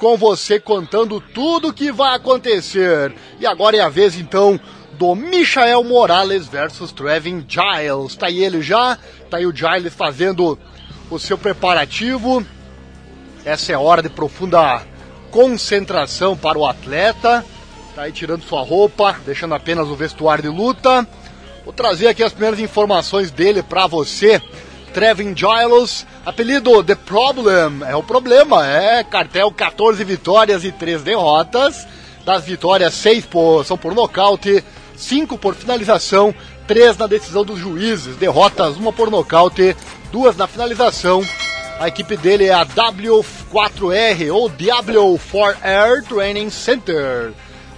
com você contando tudo que vai acontecer. E agora é a vez então do Michael Morales versus Trevin Giles. Tá aí ele já, tá aí o Giles fazendo o seu preparativo. Essa é hora de profunda concentração para o atleta. Tá aí tirando sua roupa, deixando apenas o vestuário de luta. Vou trazer aqui as primeiras informações dele para você. Trevin Giles, apelido The Problem, é o problema, é cartel 14 vitórias e 3 derrotas. Das vitórias, 6 por, são por nocaute, 5 por finalização, 3 na decisão dos juízes. Derrotas, uma por nocaute, duas na finalização. A equipe dele é a W4R ou W4R Training Center.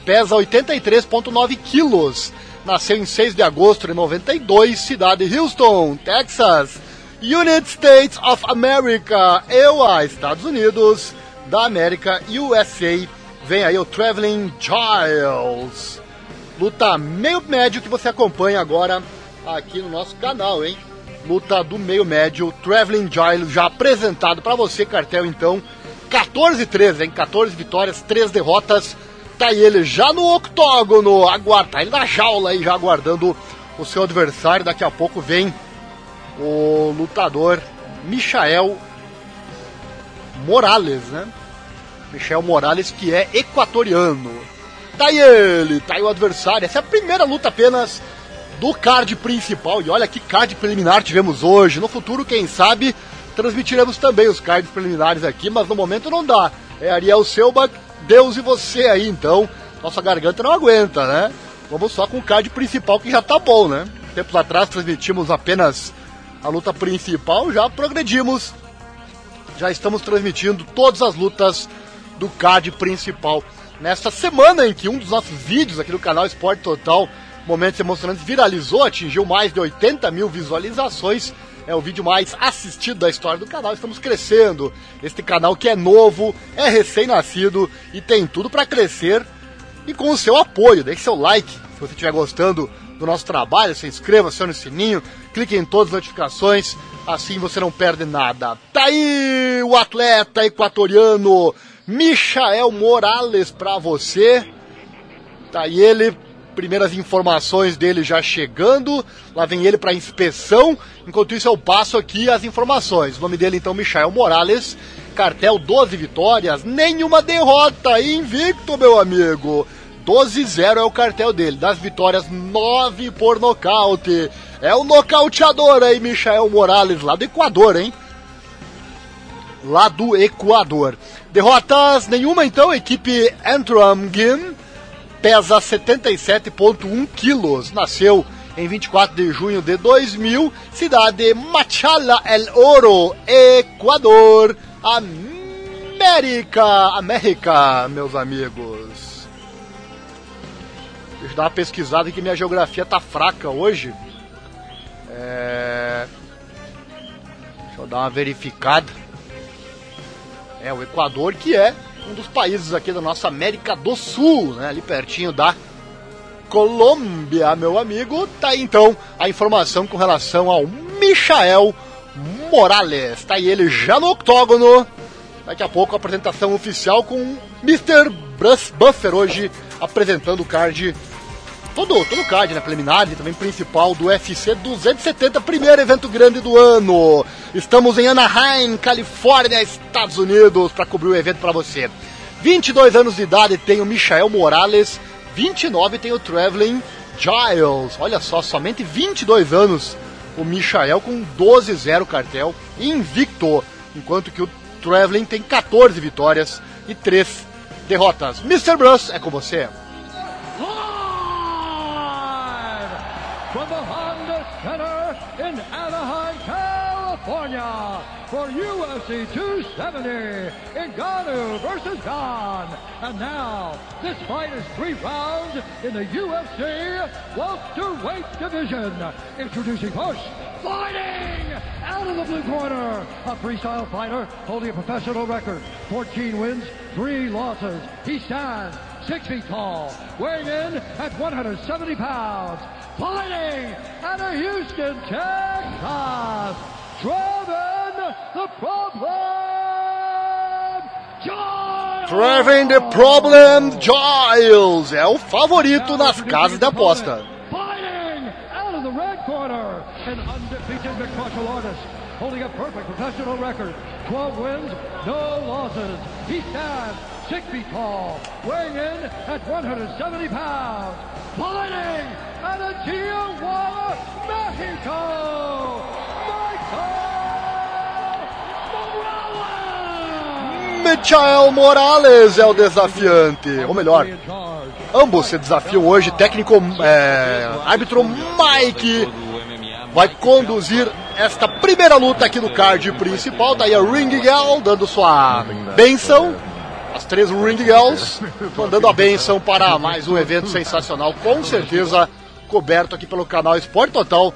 Pesa 83,9 quilos. Nasceu em 6 de agosto de 92, cidade de Houston, Texas. United States of America, EUA, Estados Unidos da América, USA. Vem aí o Traveling Giles. Luta meio médio que você acompanha agora aqui no nosso canal, hein? Luta do meio médio, Traveling Giles já apresentado para você, cartel então. 14-13, hein? 14 vitórias, 3 derrotas. Tá aí ele já no octógono, aguarda, tá ele na jaula aí já aguardando o seu adversário. Daqui a pouco vem o lutador Michael Morales, né? Michael Morales, que é equatoriano. Tá aí ele, tá aí o adversário. Essa é a primeira luta apenas do card principal. E olha que card preliminar tivemos hoje. No futuro, quem sabe, transmitiremos também os cards preliminares aqui, mas no momento não dá. É Ariel Selbach, Deus e você aí, então. Nossa garganta não aguenta, né? Vamos só com o card principal que já tá bom, né? Tempos atrás transmitimos apenas a luta principal, já progredimos. Já estamos transmitindo todas as lutas do card principal. Nesta semana em que um dos nossos vídeos aqui do canal Esporte Total, Momentos Emocionantes, viralizou, atingiu mais de 80 mil visualizações. É o vídeo mais assistido da história do canal. Estamos crescendo. Este canal que é novo, é recém-nascido e tem tudo para crescer. E com o seu apoio, deixe seu like você estiver gostando do nosso trabalho, se inscreva, acione o sininho, clique em todas as notificações, assim você não perde nada. Tá aí o atleta equatoriano Michael Morales para você. Tá aí ele, primeiras informações dele já chegando. Lá vem ele para inspeção. Enquanto isso eu passo aqui as informações. O nome dele então Michael Morales. Cartel 12 vitórias, nenhuma derrota, invicto, meu amigo. 12-0 é o cartel dele. Das vitórias, 9 por nocaute. É o nocauteador aí, Michael Morales, lá do Equador, hein? Lá do Equador. Derrotas nenhuma, então. Equipe Antrim Gim pesa 77,1 quilos. Nasceu em 24 de junho de 2000. Cidade Machala El Oro, Equador, América. América, meus amigos. Eu dar uma pesquisada que minha geografia tá fraca hoje. É... Deixa eu dar uma verificada. É o Equador que é um dos países aqui da nossa América do Sul, né? Ali pertinho da Colômbia, meu amigo. Tá aí então a informação com relação ao Michael Morales. Tá aí ele já no octógono. Daqui a pouco a apresentação oficial com Mr. Bruce Buffer hoje apresentando o card todo, todo card, né? Preliminar e também principal do UFC 270, primeiro evento grande do ano. Estamos em Anaheim, Califórnia, Estados Unidos, para cobrir o evento para você. 22 anos de idade tem o Michael Morales, 29 tem o Traveling Giles. Olha só, somente 22 anos o Michael com 12-0 cartel, invicto, enquanto que o Traveling tem 14 vitórias e 3 derrotas. Mr. Bruce, é com você. Center in Anaheim, California, for UFC 270, Ngannou versus Khan. And now, this fight is three rounds in the UFC welterweight division. Introducing first, fighting out of the blue corner, a freestyle fighter holding a professional record, 14 wins, three losses. He stands six feet tall, weighing in at 170 pounds, fighting out of Houston, Texas, Trevin the Problem. Giles! Trevin the Problem. Giles é o favorito nas casas de aposta. Fighting out of the red corner, an undefeated mixed artist, holding a perfect professional record, 12 wins, no losses. He stands six feet tall, weighing in at 170 pounds, fighting out of Tijuana, Mexico, Michael Morales! É o desafiante, ou melhor, ambos se desafiam hoje. Técnico, é, árbitro Mike vai conduzir esta primeira luta aqui no card principal. Tá aí a Ring Girl dando sua benção. As três Ring Girls mandando a benção para mais um evento sensacional, com certeza coberto aqui pelo canal Esporte Total.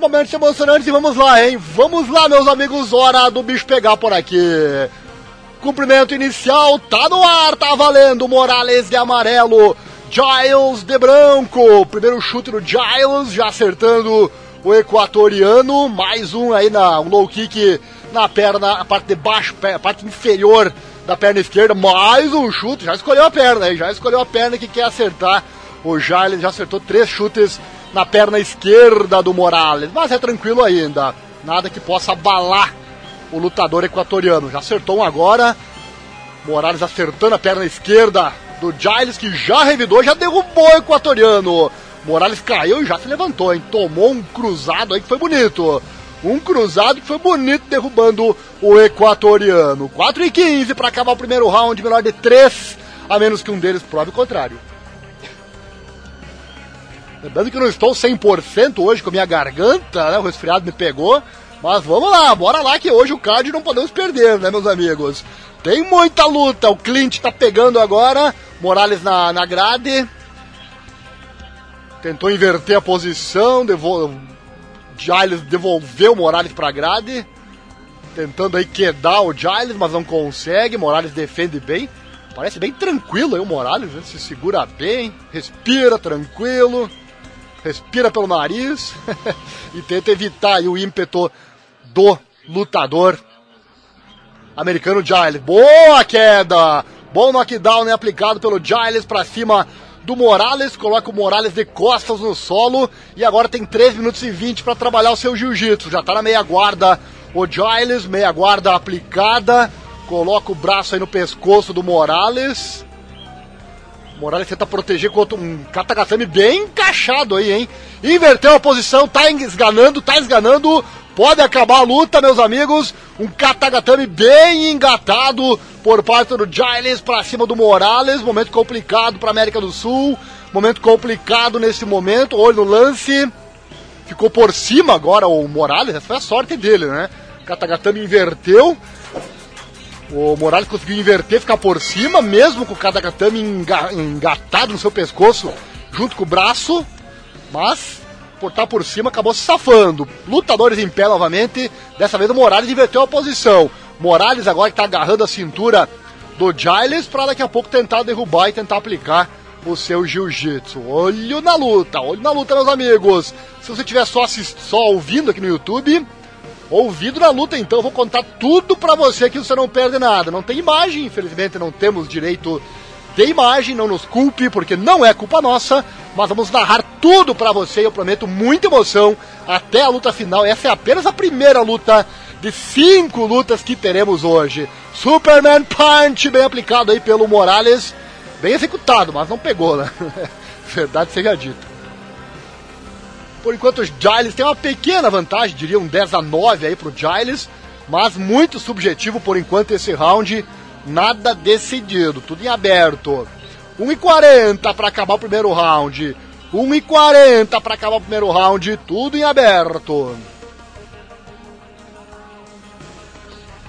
Momentos emocionantes e vamos lá, hein? Vamos lá, meus amigos, hora do bicho pegar por aqui. Cumprimento inicial, tá no ar, tá valendo. Morales de amarelo, Giles de branco. Primeiro chute do Giles, já acertando o equatoriano. Mais um aí na um low kick na perna, a parte de baixo, a parte inferior da perna esquerda. Mais um chute, já escolheu a perna, aí, já escolheu a perna que quer acertar. O Giles já acertou três chutes na perna esquerda do Morales, mas é tranquilo ainda. Nada que possa abalar o lutador equatoriano. Já acertou um agora. Morales acertando a perna esquerda do Giles, que já revidou, já derrubou o equatoriano. Morales caiu e já se levantou, hein? Tomou um cruzado aí que foi bonito. Um cruzado que foi bonito derrubando o equatoriano. 4 e 15 para acabar o primeiro round, melhor de 3, a menos que um deles prove o contrário. Lembrando que eu não estou 100% hoje com a minha garganta, né? O resfriado me pegou. Mas vamos lá, bora lá que hoje o card não podemos perder, né, meus amigos? Tem muita luta, o Clint tá pegando agora, Morales na, na grade. Tentou inverter a posição, devol... Giles devolveu o Morales pra grade. Tentando aí quedar o Giles, mas não consegue. Morales defende bem. Parece bem tranquilo aí o Morales, né? se segura bem, respira tranquilo, respira pelo nariz e tenta evitar aí o ímpeto do lutador americano Giles. Boa queda! Bom knockdown né, aplicado pelo Giles para cima do Morales, coloca o Morales de costas no solo e agora tem 3 minutos e 20 para trabalhar o seu jiu-jitsu. Já está na meia guarda o Giles, meia guarda aplicada, coloca o braço aí no pescoço do Morales. Morales tenta proteger contra um Katagatame bem encaixado aí, hein? Inverteu a posição, tá esganando, tá esganando. Pode acabar a luta, meus amigos. Um Katagatame bem engatado por parte do Giles para cima do Morales. Momento complicado para América do Sul. Momento complicado nesse momento. Olho no lance. Ficou por cima agora o Morales. Essa foi a sorte dele, né? Katagatame inverteu. O Morales conseguiu inverter, ficar por cima, mesmo com o Katagatame engatado no seu pescoço, junto com o braço. Mas por estar por cima, acabou se safando. Lutadores em pé novamente. Dessa vez o Morales inverteu a posição. Morales agora está agarrando a cintura do Giles para daqui a pouco tentar derrubar e tentar aplicar o seu jiu-jitsu. Olho na luta, olho na luta, meus amigos. Se você estiver só, só ouvindo aqui no YouTube, ouvido na luta, então eu vou contar tudo para você que você não perde nada. Não tem imagem, infelizmente não temos direito de imagem, não nos culpe, porque não é culpa nossa, mas vamos narrar tudo para você, eu prometo muita emoção até a luta final. Essa é apenas a primeira luta de cinco lutas que teremos hoje. Superman Punch, bem aplicado aí pelo Morales, bem executado, mas não pegou, né? Verdade seja dita. Por enquanto o Giles tem uma pequena vantagem, diria um 10 a 9 aí pro Giles, mas muito subjetivo por enquanto esse round nada decidido, tudo em aberto. 1,40 para acabar o primeiro round. 1,40 para acabar o primeiro round, tudo em aberto.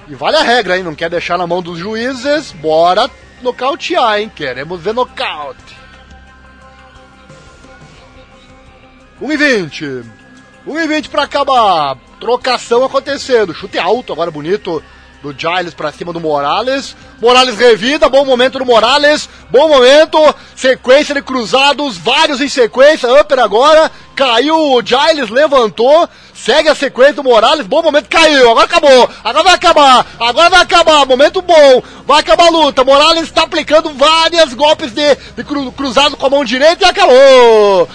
E vale a regra, hein? Não quer deixar na mão dos juízes? Bora nocautear, hein? Queremos ver nocaute. 1,20. 1,20 para acabar. Trocação acontecendo. Chute alto agora bonito do Giles para cima do Morales. Morales revida, bom momento do Morales, bom momento, sequência de cruzados, vários em sequência, upper agora, caiu o Giles, levantou, segue a sequência do Morales, bom momento, caiu, agora acabou, agora vai acabar, agora vai acabar, momento bom, vai acabar a luta, Morales está aplicando vários golpes de, de cru, cruzado com a mão direita e acabou!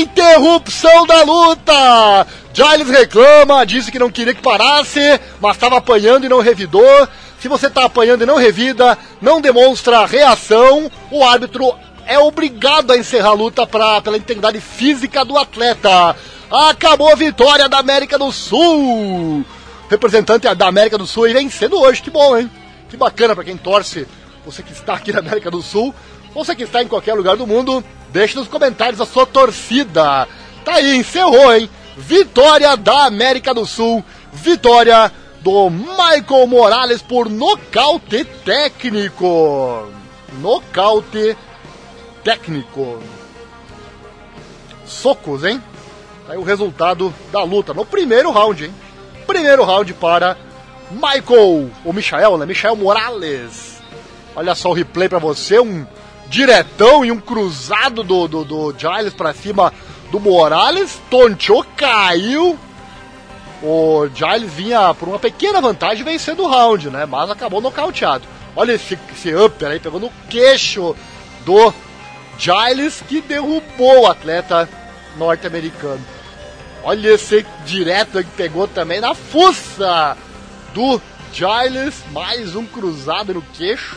Interrupção da luta! Giles reclama, disse que não queria que parasse, mas estava apanhando e não revidou. Se você está apanhando e não revida, não demonstra reação, o árbitro é obrigado a encerrar a luta pra, pela integridade física do atleta. Acabou a vitória da América do Sul. Representante da América do Sul aí vencendo hoje, que bom, hein? Que bacana para quem torce. Você que está aqui na América do Sul, você que está em qualquer lugar do mundo, deixe nos comentários a sua torcida. Tá aí, encerrou, hein? Vitória da América do Sul. Vitória do Michael Morales por nocaute técnico. Nocaute técnico. Socos, hein? Aí o resultado da luta no primeiro round, hein? Primeiro round para Michael, ou Michael, né? Michael Morales. Olha só o replay para você, um diretão e um cruzado do, do, do Giles para cima do Morales. Tonchou, caiu. O Giles vinha por uma pequena vantagem vencendo o round, né? Mas acabou nocauteado. Olha esse, esse upper aí, pegou no queixo do Giles que derrubou o atleta norte-americano. Olha esse direto que pegou também na fuça do Giles, mais um cruzado no queixo.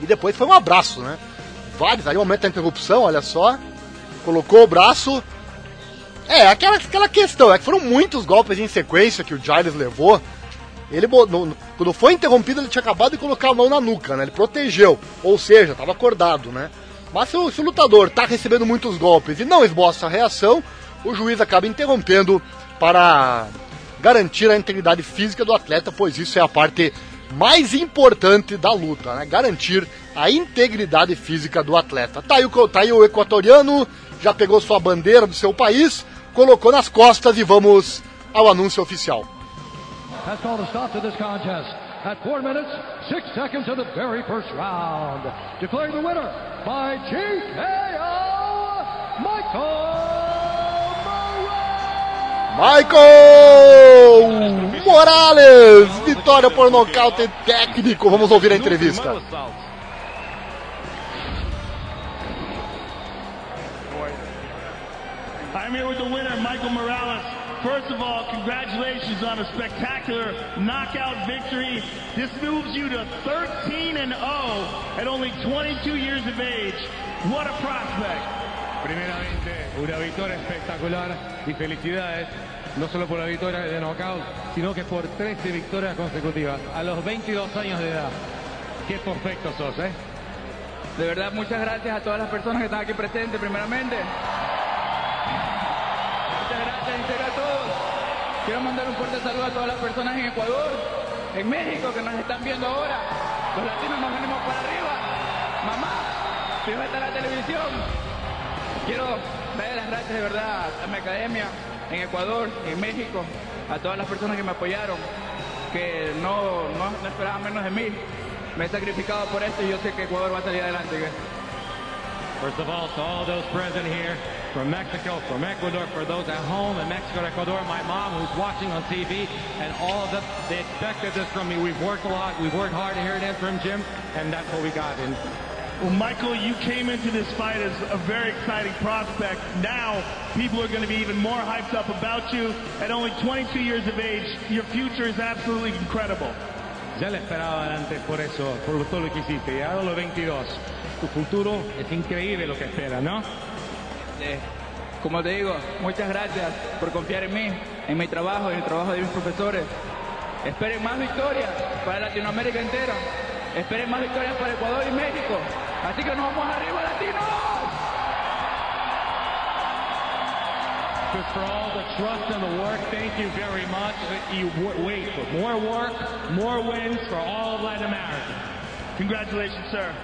E depois foi um abraço, né? Vários, ali o momento da interrupção, olha só. Colocou o braço. É, aquela, aquela questão, é que foram muitos golpes em sequência que o Giles levou. Ele, quando foi interrompido, ele tinha acabado de colocar a mão na nuca, né? Ele protegeu, ou seja, estava acordado, né? Mas se o, se o lutador está recebendo muitos golpes e não esboça a reação, o juiz acaba interrompendo para garantir a integridade física do atleta, pois isso é a parte mais importante da luta, né? Garantir a integridade física do atleta. Tá aí, o, tá aí o equatoriano, já pegou sua bandeira do seu país, colocou nas costas e vamos ao anúncio oficial. Stop to this contest at 4 minutes, 6 seconds of the very first round. Declaring the winner by TKO, Michael Michael Morales, vitória por nocaute técnico. Vamos ouvir a entrevista. I'm here with the winner, Michael Morales. First of all, congratulations on a spectacular knockout victory. This moves you to 13 and 0 at only 22 years of age. What a prospect. Primeramente, una victoria espectacular y felicidades, no solo por la victoria de knockout, sino que por 13 victorias consecutivas a los 22 años de edad. Qué perfecto sos, ¿eh? De verdad, muchas gracias a todas las personas que están aquí presentes, primeramente. Muchas gracias a todos. Quiero mandar un fuerte saludo a todas las personas en Ecuador, en México, que nos están viendo ahora. Los latinos nos venimos para arriba. Mamá, fíjate está la televisión. Quiero darle las gracias de verdad a mi academia en Ecuador, en México, a todas las personas que me apoyaron, que no, no, no esperaban menos de mí. Me he sacrificado por esto y yo sé que Ecuador va a salir adelante. First of all, to all those present here from Mexico, from Ecuador, for those at home in Mexico, Ecuador, my mom who's watching on TV, and all of them, they expected this from me. We've worked a lot, we've worked hard here at Interim Gym, and that's what we got. And Well, Michael, you came into this fight as a very exciting prospect. Now, people are going to be even more hyped up about you. At only 22 years of age, your future is absolutely incredible. ya le esperaban antes por eso, por todo lo que hiciste. Y ahora los 22. Tu futuro es increíble lo que espera, ¿no? Como te digo, muchas gracias por confiar en mí, en mi trabajo, en el trabajo de mis profesores. Esperen más victorias para Latinoamérica entera. Esperen más victorias para Ecuador y México. Así que nos vamos arriba, latinos. For all the trust and the work, thank you very much. You wait for more work, more wins for all of Latin America. Congratulations, sir.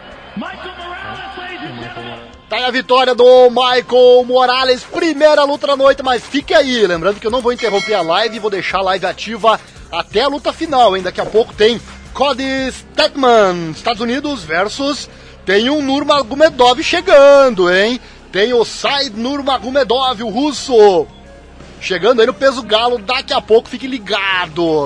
Tá aí a vitória do Michael Morales, primeira luta da noite, mas fique aí, lembrando que eu não vou interromper a live, vou deixar a live ativa até a luta final, hein? Daqui a pouco tem Cody Stetman, Estados Unidos versus tem um Nurmagomedov chegando, hein? tem o Said Nurmagomedov, o russo. Chegando aí no peso galo, daqui a pouco fique ligado.